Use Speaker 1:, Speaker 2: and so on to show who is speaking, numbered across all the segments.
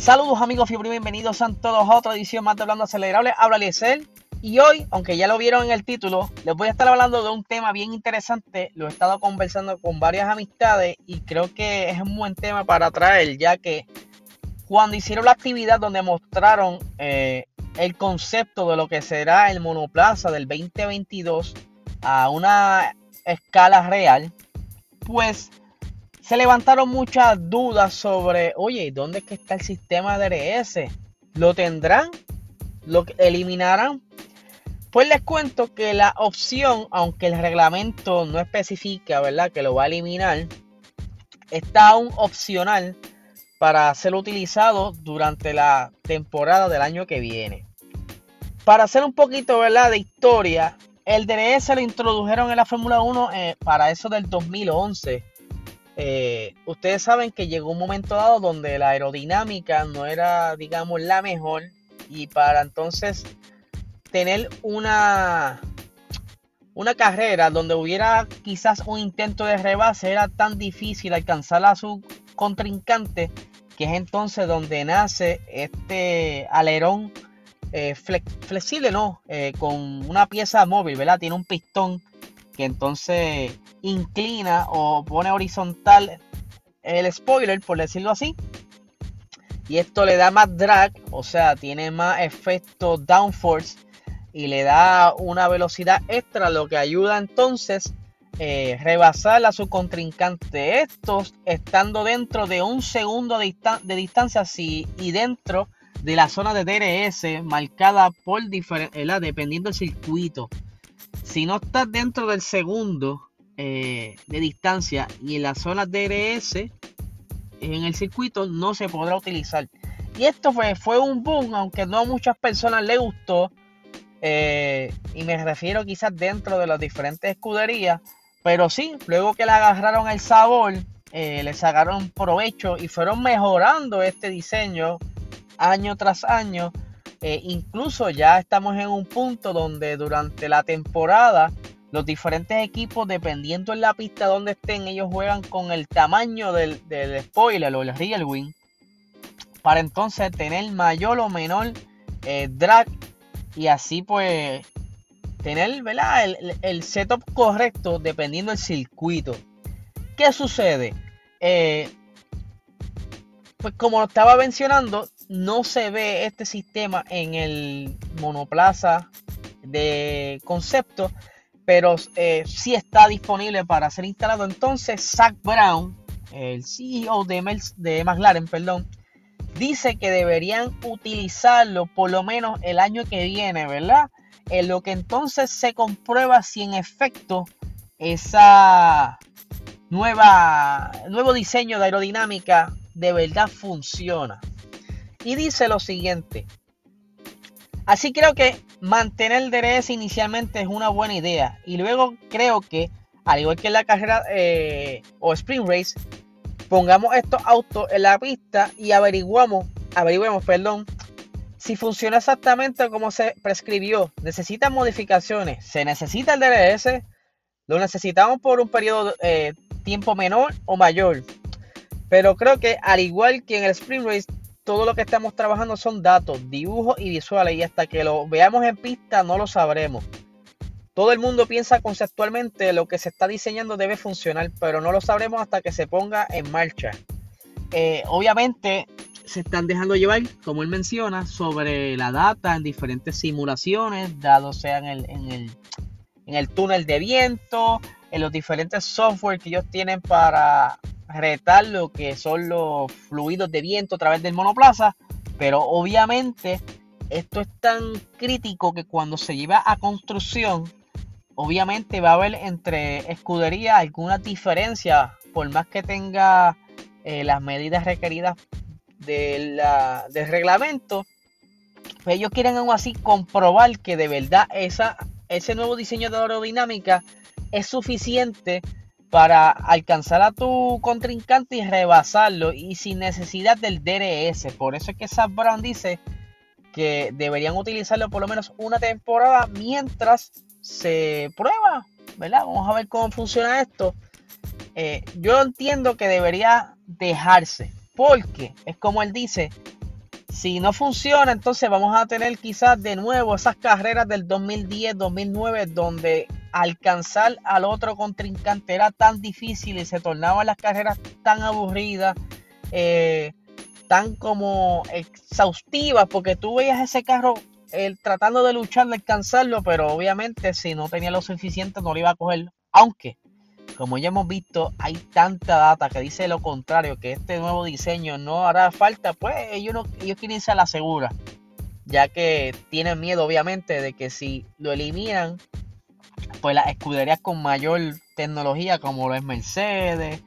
Speaker 1: Saludos amigos Fibri, bienvenidos a todos a otra edición más de Hablando Acelerable. Habla Liesel y hoy, aunque ya lo vieron en el título, les voy a estar hablando de un tema bien interesante. Lo he estado conversando con varias amistades y creo que es un buen tema para traer, ya que cuando hicieron la actividad donde mostraron eh, el concepto de lo que será el monoplaza del 2022 a una escala real, pues se levantaron muchas dudas sobre, oye, ¿dónde es que está el sistema DRS? ¿Lo tendrán? ¿Lo eliminarán? Pues les cuento que la opción, aunque el reglamento no especifica, ¿verdad? Que lo va a eliminar, está aún opcional para ser utilizado durante la temporada del año que viene. Para hacer un poquito, ¿verdad? De historia, el DRS lo introdujeron en la Fórmula 1 eh, para eso del 2011 eh, ustedes saben que llegó un momento dado donde la aerodinámica no era, digamos, la mejor y para entonces tener una, una carrera donde hubiera quizás un intento de rebase era tan difícil alcanzar a su contrincante que es entonces donde nace este alerón eh, flexible, ¿no? Eh, con una pieza móvil, ¿verdad? Tiene un pistón que entonces inclina o pone horizontal el spoiler, por decirlo así. Y esto le da más drag, o sea, tiene más efecto downforce y le da una velocidad extra, lo que ayuda entonces eh, rebasar a su contrincante. Estos estando dentro de un segundo de, distancia y dentro de la zona de DRS marcada por diferente, dependiendo del circuito. Si no estás dentro del segundo eh, de distancia y en la zona DRS en el circuito no se podrá utilizar. Y esto fue, fue un boom, aunque no a muchas personas le gustó. Eh, y me refiero quizás dentro de las diferentes escuderías. Pero sí, luego que le agarraron el sabor, eh, le sacaron provecho y fueron mejorando este diseño año tras año eh, incluso ya estamos en un punto donde durante la temporada los diferentes equipos, dependiendo en la pista donde estén, ellos juegan con el tamaño del, spoiler o el real wing para entonces tener mayor o menor eh, drag y así pues tener El, el, setup correcto dependiendo del circuito. ¿Qué sucede? Eh, pues como estaba mencionando, no se ve este sistema en el monoplaza de concepto, pero eh, sí está disponible para ser instalado. Entonces, Zach Brown, el CEO de, de McLaren, perdón, dice que deberían utilizarlo por lo menos el año que viene, ¿verdad? En lo que entonces se comprueba si en efecto esa nueva nuevo diseño de aerodinámica de verdad funciona y dice lo siguiente. Así creo que mantener el DRS inicialmente es una buena idea y luego creo que, al igual que en la carrera eh, o sprint race, pongamos estos autos en la pista y averiguamos, averiguemos, perdón, si funciona exactamente como se prescribió. Necesitan modificaciones. Se necesita el DRS. Lo necesitamos por un periodo de eh, tiempo menor o mayor. Pero creo que al igual que en el sprint race todo lo que estamos trabajando son datos, dibujos y visuales y hasta que lo veamos en pista no lo sabremos. Todo el mundo piensa conceptualmente lo que se está diseñando debe funcionar, pero no lo sabremos hasta que se ponga en marcha. Eh, obviamente se están dejando llevar, como él menciona, sobre la data en diferentes simulaciones, dado sea en el, en el, en el túnel de viento, en los diferentes software que ellos tienen para retar lo que son los fluidos de viento a través del monoplaza, pero obviamente esto es tan crítico que cuando se lleva a construcción, obviamente va a haber entre escuderías alguna diferencia, por más que tenga eh, las medidas requeridas del reglamento, pues ellos quieren aún así comprobar que de verdad esa, ese nuevo diseño de aerodinámica es suficiente para alcanzar a tu contrincante y rebasarlo y sin necesidad del DRS. Por eso es que Sam Brown dice que deberían utilizarlo por lo menos una temporada mientras se prueba, ¿verdad? Vamos a ver cómo funciona esto. Eh, yo entiendo que debería dejarse, porque es como él dice, Si no funciona, entonces vamos a tener quizás de nuevo esas carreras del 2010-2009 donde alcanzar al otro contrincante era tan difícil y se tornaban las carreras tan aburridas, eh, tan como exhaustivas, porque tú veías ese carro tratando de luchar, de alcanzarlo, pero obviamente si no tenía lo suficiente no lo iba a coger. Aunque, como ya hemos visto, hay tanta data que dice lo contrario, que este nuevo diseño no hará falta, pues ellos, ellos quieren irse a la segura, ya que tienen miedo obviamente de que si lo eliminan, pues las escuderías con mayor tecnología como lo es Mercedes,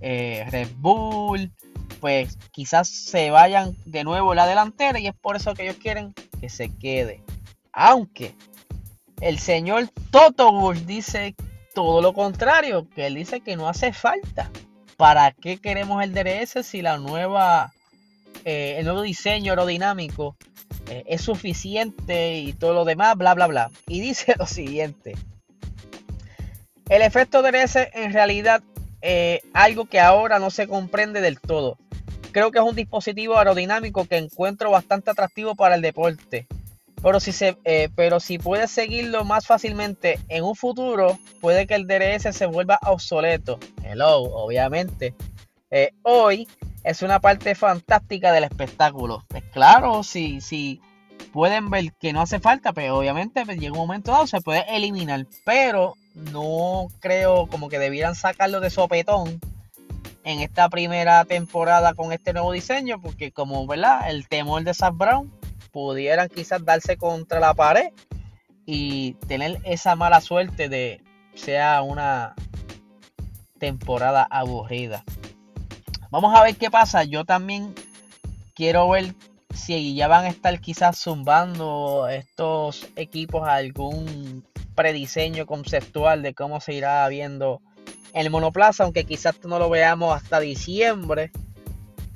Speaker 1: eh, Red Bull, pues quizás se vayan de nuevo la delantera y es por eso que ellos quieren que se quede. Aunque el señor Toto Wolff dice todo lo contrario, que él dice que no hace falta. ¿Para qué queremos el DRS si la nueva, eh, el nuevo diseño aerodinámico eh, es suficiente y todo lo demás, bla, bla, bla? Y dice lo siguiente. El efecto DRS en realidad eh, algo que ahora no se comprende del todo. Creo que es un dispositivo aerodinámico que encuentro bastante atractivo para el deporte. Pero si, se, eh, pero si puedes seguirlo más fácilmente en un futuro, puede que el DRS se vuelva obsoleto. Hello, obviamente. Eh, hoy es una parte fantástica del espectáculo. Es claro, si, si pueden ver que no hace falta, pero pues, obviamente pues, llega un momento dado, se puede eliminar. Pero no creo como que debieran sacarlo de sopetón en esta primera temporada con este nuevo diseño, porque como verdad, el temor de Zach Brown pudieran quizás darse contra la pared y tener esa mala suerte de sea una temporada aburrida. Vamos a ver qué pasa. Yo también quiero ver si ya van a estar quizás zumbando estos equipos algún prediseño conceptual de cómo se irá viendo el monoplaza, aunque quizás no lo veamos hasta diciembre.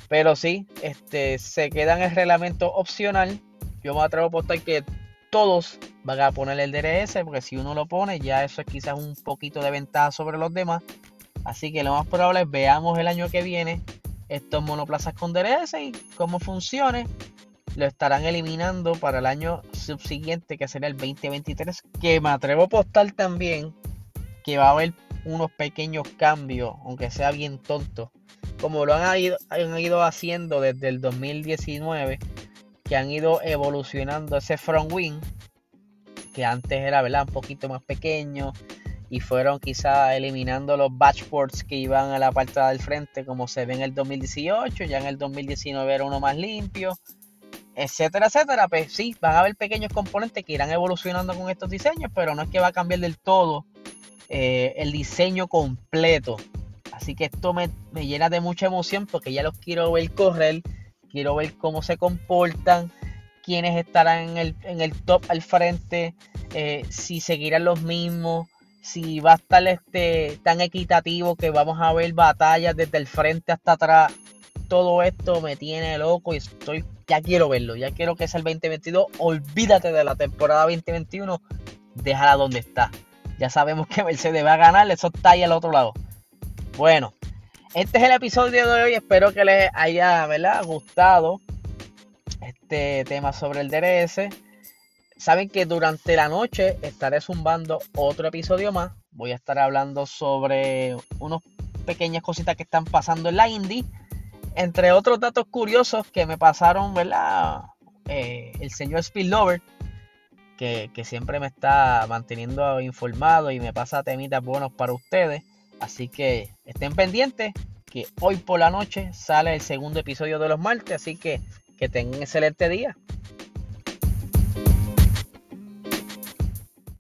Speaker 1: Pero sí, este, se queda en el reglamento opcional. Yo me atrevo a apostar que todos van a poner el DRS, porque si uno lo pone, ya eso es quizás un poquito de ventaja sobre los demás. Así que lo más probable es veamos el año que viene estos monoplazas con DRS y cómo funcione lo estarán eliminando para el año subsiguiente, que será el 2023. Que me atrevo a apostar también que va a haber unos pequeños cambios, aunque sea bien tonto, como lo han ido, han ido haciendo desde el 2019, que han ido evolucionando ese front wing, que antes era ¿verdad? un poquito más pequeño, y fueron quizá eliminando los batchboards que iban a la parte del frente, como se ve en el 2018, ya en el 2019 era uno más limpio etcétera, etcétera, pues sí, van a haber pequeños componentes que irán evolucionando con estos diseños, pero no es que va a cambiar del todo eh, el diseño completo. Así que esto me, llena de mucha emoción porque ya los quiero ver correr, quiero ver cómo se comportan, quiénes estarán en el, top al frente, eh, si seguirán los mismos, si va a estar este, tan equitativo que vamos a ver batallas desde el frente hasta atrás. Todo esto me tiene loco y estoy ya quiero verlo, ya quiero que sea el 2022. Olvídate de la temporada 2021, déjala donde está. Ya sabemos que Mercedes va a ganar, eso está ahí al otro lado. Bueno, este es el episodio de hoy. Espero que les haya gustado este tema sobre el DRS. Saben que durante la noche estaré zumbando otro episodio más. Voy a estar hablando sobre unas pequeñas cositas que están pasando en la Indy entre otros datos curiosos que me pasaron, ¿verdad? Eh, el señor Spillover, que, que siempre me está manteniendo informado y me pasa temitas buenos para ustedes. Así que estén pendientes que hoy por la noche sale el segundo episodio de los martes. Así que que tengan un excelente día.